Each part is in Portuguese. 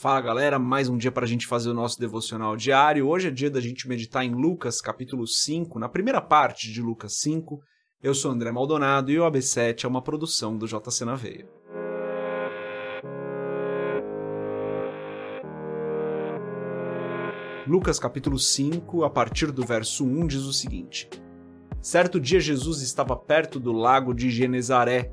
Fala galera, mais um dia para a gente fazer o nosso devocional diário. Hoje é dia da gente meditar em Lucas capítulo 5, na primeira parte de Lucas 5. Eu sou André Maldonado e o AB7 é uma produção do JC na Veia. Lucas capítulo 5, a partir do verso 1, diz o seguinte: Certo dia Jesus estava perto do lago de Genezaré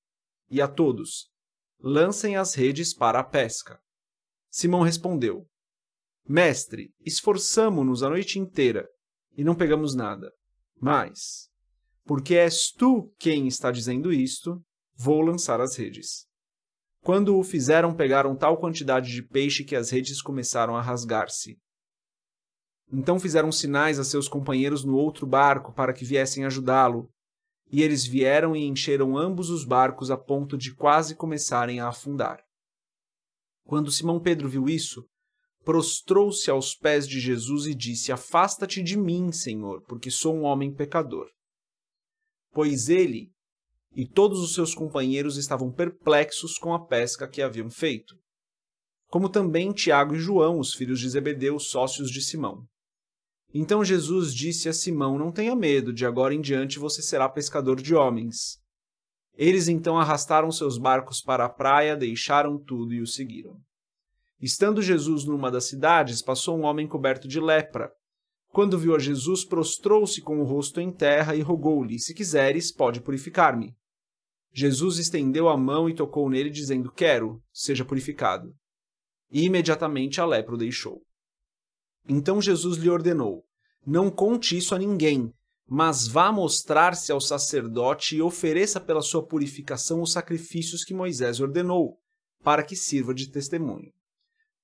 e a todos: Lancem as redes para a pesca. Simão respondeu: Mestre, esforçamo-nos a noite inteira e não pegamos nada. Mas, porque és tu quem está dizendo isto, vou lançar as redes. Quando o fizeram, pegaram tal quantidade de peixe que as redes começaram a rasgar-se. Então fizeram sinais a seus companheiros no outro barco para que viessem ajudá-lo, e eles vieram e encheram ambos os barcos a ponto de quase começarem a afundar. Quando Simão Pedro viu isso, prostrou-se aos pés de Jesus e disse: Afasta-te de mim, Senhor, porque sou um homem pecador. Pois ele e todos os seus companheiros estavam perplexos com a pesca que haviam feito, como também Tiago e João, os filhos de Zebedeu, sócios de Simão. Então Jesus disse a Simão: Não tenha medo, de agora em diante você será pescador de homens. Eles então arrastaram seus barcos para a praia, deixaram tudo e o seguiram. Estando Jesus numa das cidades, passou um homem coberto de lepra. Quando viu a Jesus, prostrou-se com o rosto em terra e rogou-lhe: Se quiseres, pode purificar-me. Jesus estendeu a mão e tocou nele, dizendo: Quero, seja purificado. E imediatamente a lepra o deixou. Então Jesus lhe ordenou: Não conte isso a ninguém, mas vá mostrar-se ao sacerdote e ofereça pela sua purificação os sacrifícios que Moisés ordenou, para que sirva de testemunho.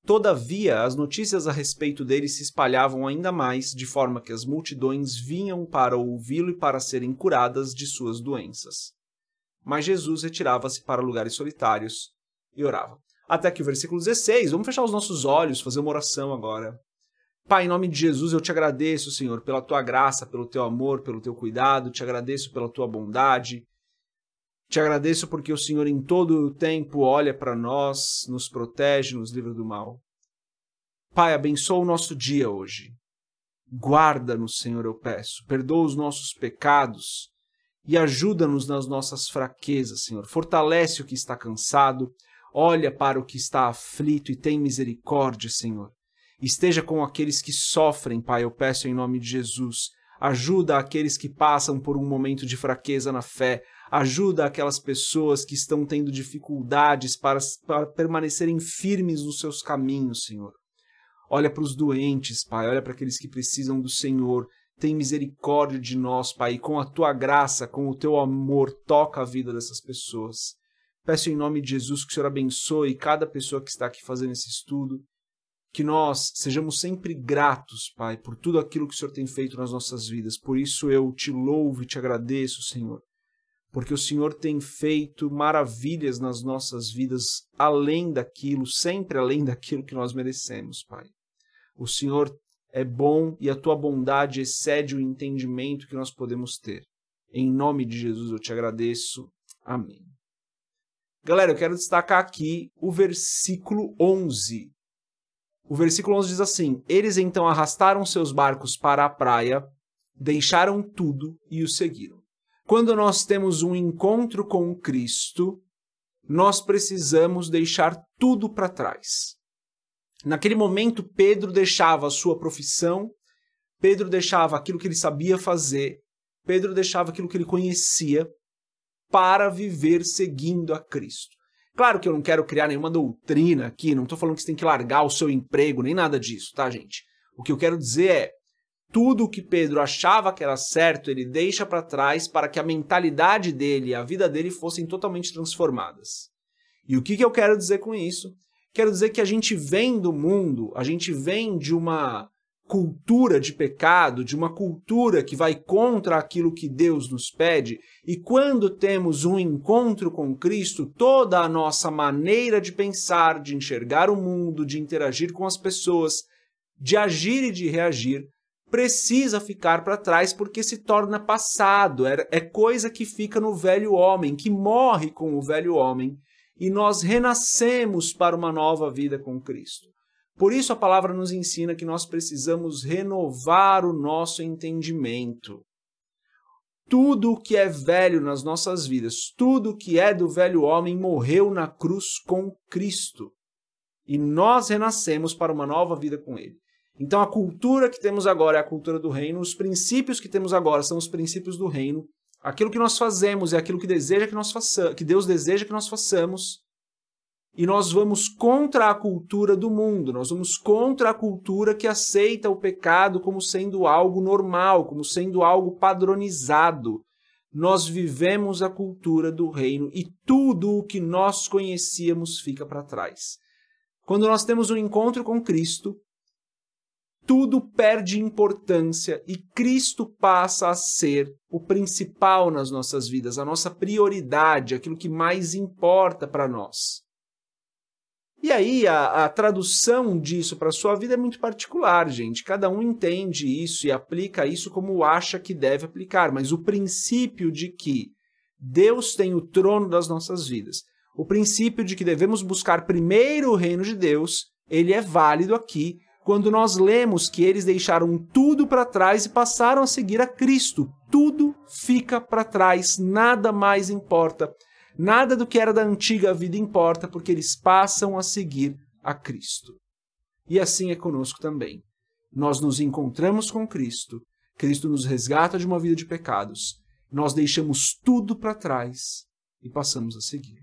Todavia, as notícias a respeito dele se espalhavam ainda mais, de forma que as multidões vinham para ouvi-lo e para serem curadas de suas doenças. Mas Jesus retirava-se para lugares solitários e orava. Até que o versículo 16, vamos fechar os nossos olhos, fazer uma oração agora. Pai, em nome de Jesus, eu te agradeço, Senhor, pela tua graça, pelo teu amor, pelo teu cuidado, te agradeço pela tua bondade. Te agradeço porque o Senhor em todo o tempo olha para nós, nos protege, nos livra do mal. Pai, abençoa o nosso dia hoje. Guarda-nos, Senhor, eu peço. Perdoa os nossos pecados e ajuda-nos nas nossas fraquezas, Senhor. Fortalece o que está cansado, olha para o que está aflito e tem misericórdia, Senhor. Esteja com aqueles que sofrem, Pai, eu peço em nome de Jesus. Ajuda aqueles que passam por um momento de fraqueza na fé. Ajuda aquelas pessoas que estão tendo dificuldades para, para permanecerem firmes nos seus caminhos, Senhor. Olha para os doentes, Pai. Olha para aqueles que precisam do Senhor. Tem misericórdia de nós, Pai. E com a tua graça, com o teu amor, toca a vida dessas pessoas. Peço em nome de Jesus que o Senhor abençoe cada pessoa que está aqui fazendo esse estudo que nós sejamos sempre gratos, Pai, por tudo aquilo que o Senhor tem feito nas nossas vidas. Por isso eu te louvo e te agradeço, Senhor, porque o Senhor tem feito maravilhas nas nossas vidas, além daquilo, sempre além daquilo que nós merecemos, Pai. O Senhor é bom e a tua bondade excede o entendimento que nós podemos ter. Em nome de Jesus eu te agradeço. Amém. Galera, eu quero destacar aqui o versículo 11 o versículo 11 diz assim: Eles então arrastaram seus barcos para a praia, deixaram tudo e o seguiram. Quando nós temos um encontro com Cristo, nós precisamos deixar tudo para trás. Naquele momento, Pedro deixava a sua profissão, Pedro deixava aquilo que ele sabia fazer, Pedro deixava aquilo que ele conhecia para viver seguindo a Cristo. Claro que eu não quero criar nenhuma doutrina aqui, não estou falando que você tem que largar o seu emprego, nem nada disso, tá, gente? O que eu quero dizer é, tudo o que Pedro achava que era certo, ele deixa para trás para que a mentalidade dele e a vida dele fossem totalmente transformadas. E o que, que eu quero dizer com isso? Quero dizer que a gente vem do mundo, a gente vem de uma cultura de pecado, de uma cultura que vai contra aquilo que Deus nos pede, e quando temos um encontro com Cristo, toda a nossa maneira de pensar, de enxergar o mundo, de interagir com as pessoas, de agir e de reagir, precisa ficar para trás porque se torna passado, é, é coisa que fica no velho homem, que morre com o velho homem, e nós renascemos para uma nova vida com Cristo. Por isso a palavra nos ensina que nós precisamos renovar o nosso entendimento. Tudo o que é velho nas nossas vidas, tudo o que é do velho homem morreu na cruz com Cristo. E nós renascemos para uma nova vida com Ele. Então a cultura que temos agora é a cultura do reino, os princípios que temos agora são os princípios do reino. Aquilo que nós fazemos é aquilo que deseja que nós façamos, que Deus deseja que nós façamos e nós vamos contra a cultura do mundo, nós vamos contra a cultura que aceita o pecado como sendo algo normal, como sendo algo padronizado. Nós vivemos a cultura do reino e tudo o que nós conhecíamos fica para trás. Quando nós temos um encontro com Cristo, tudo perde importância e Cristo passa a ser o principal nas nossas vidas, a nossa prioridade, aquilo que mais importa para nós. E aí a, a tradução disso para a sua vida é muito particular, gente. Cada um entende isso e aplica isso como acha que deve aplicar, mas o princípio de que Deus tem o trono das nossas vidas, o princípio de que devemos buscar primeiro o reino de Deus, ele é válido aqui quando nós lemos que eles deixaram tudo para trás e passaram a seguir a Cristo. Tudo fica para trás, nada mais importa. Nada do que era da antiga vida importa, porque eles passam a seguir a Cristo. E assim é conosco também. Nós nos encontramos com Cristo, Cristo nos resgata de uma vida de pecados, nós deixamos tudo para trás e passamos a seguir.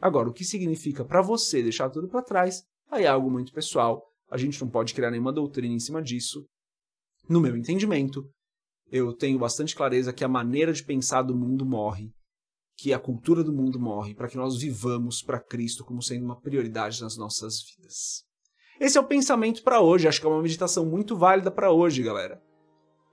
Agora, o que significa para você deixar tudo para trás? Aí é algo muito pessoal. A gente não pode criar nenhuma doutrina em cima disso. No meu entendimento, eu tenho bastante clareza que a maneira de pensar do mundo morre que a cultura do mundo morre, para que nós vivamos para Cristo como sendo uma prioridade nas nossas vidas. Esse é o pensamento para hoje, acho que é uma meditação muito válida para hoje, galera.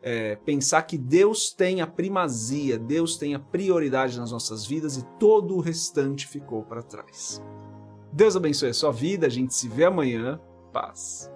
É, pensar que Deus tem a primazia, Deus tem a prioridade nas nossas vidas e todo o restante ficou para trás. Deus abençoe a sua vida, a gente se vê amanhã. Paz.